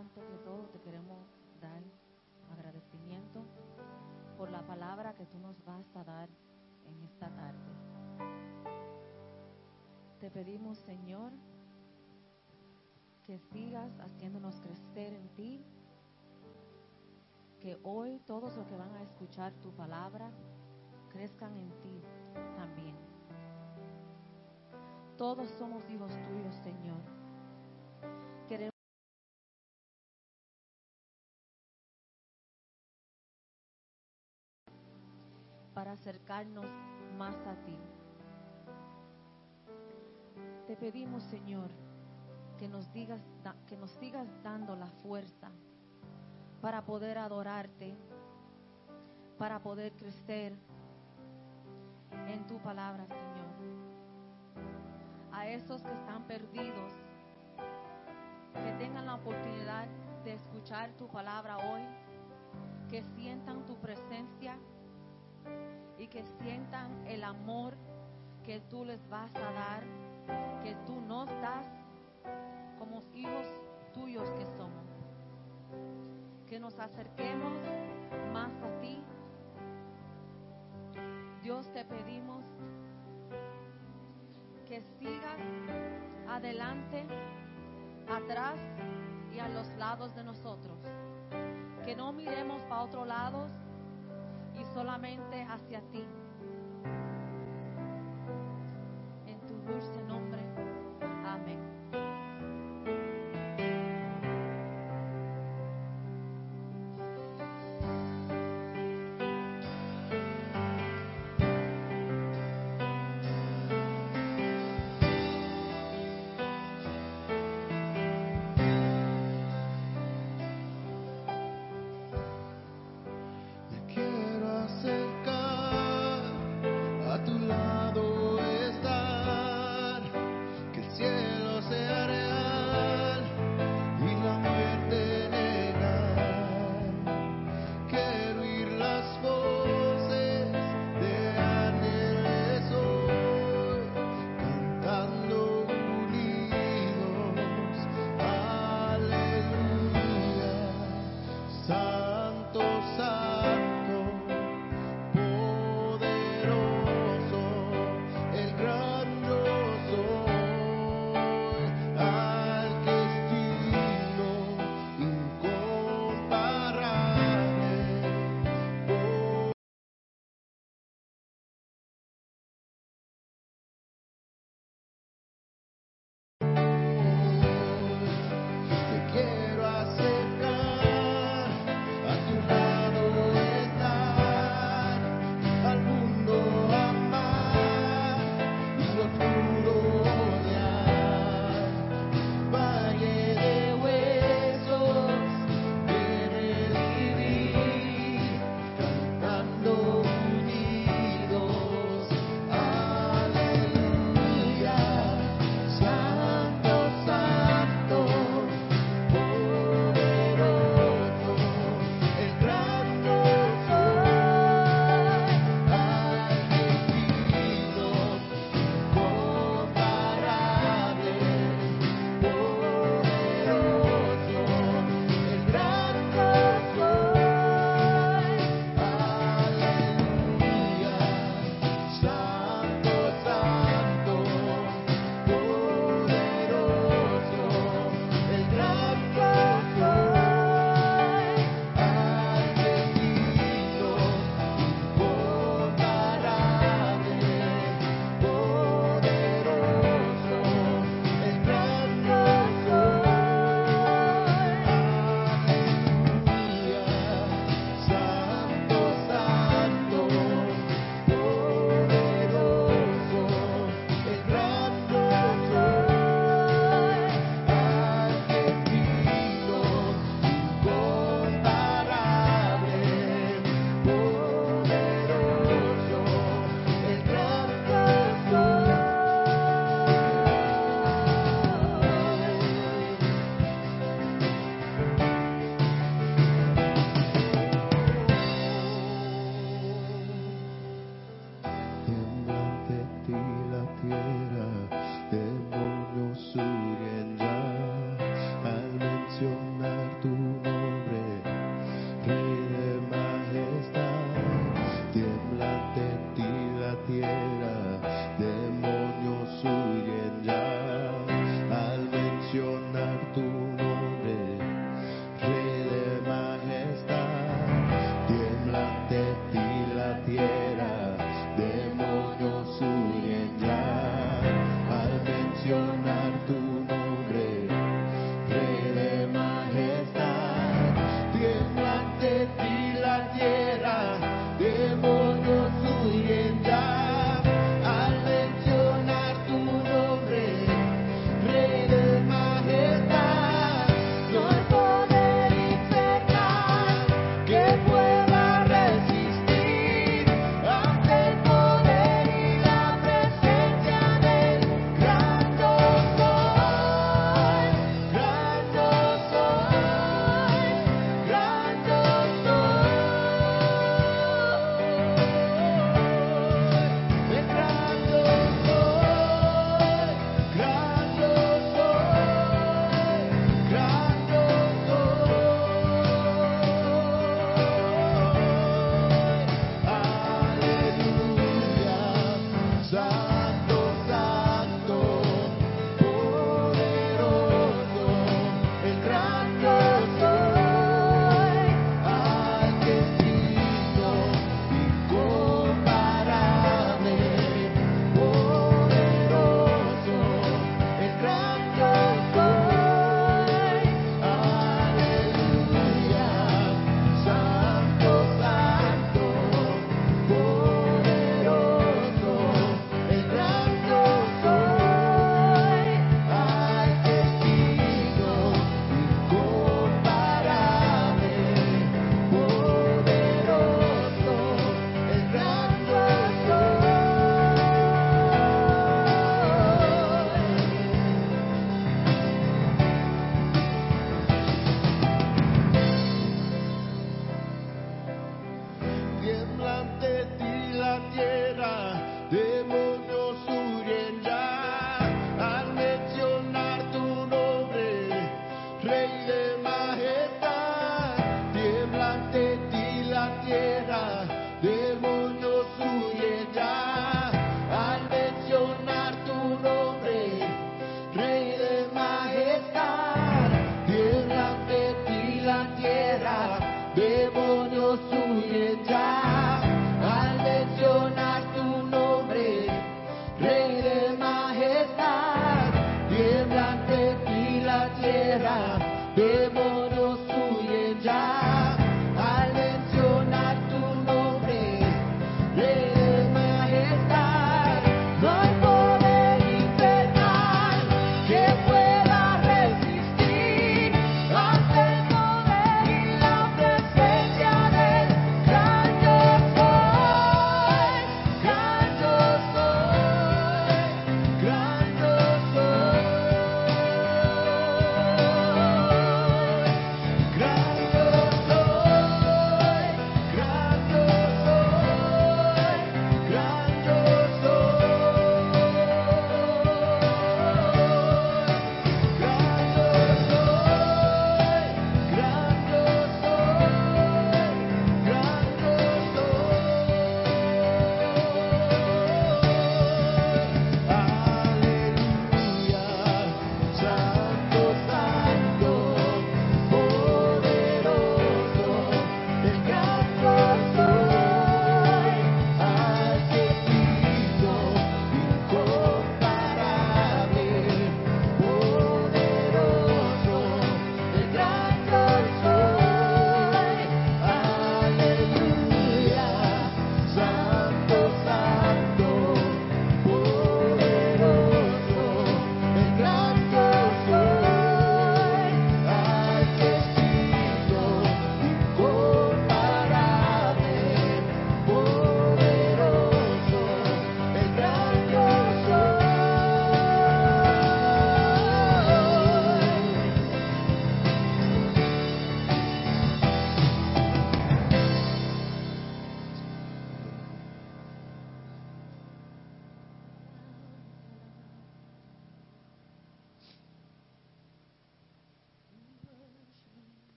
antes que todo te queremos dar agradecimiento por la palabra que tú nos vas a dar en esta tarde. Te pedimos, Señor, que sigas haciéndonos crecer en ti, que hoy todos los que van a escuchar tu palabra crezcan en ti también. Todos somos hijos tuyos, Señor. Acercarnos más a ti. Te pedimos, Señor, que nos digas que nos sigas dando la fuerza para poder adorarte, para poder crecer en tu palabra, Señor. A esos que están perdidos, que tengan la oportunidad de escuchar tu palabra hoy, que sientan tu presencia y que sientan el amor que tú les vas a dar, que tú nos das como hijos tuyos que somos. Que nos acerquemos más a ti. Dios te pedimos que sigas adelante, atrás y a los lados de nosotros. Que no miremos para otro lado solamente hacia ti. En tu dulce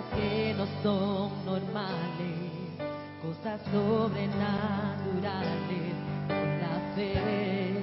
cosas que no son normales, cosas sobrenaturales, con la fe.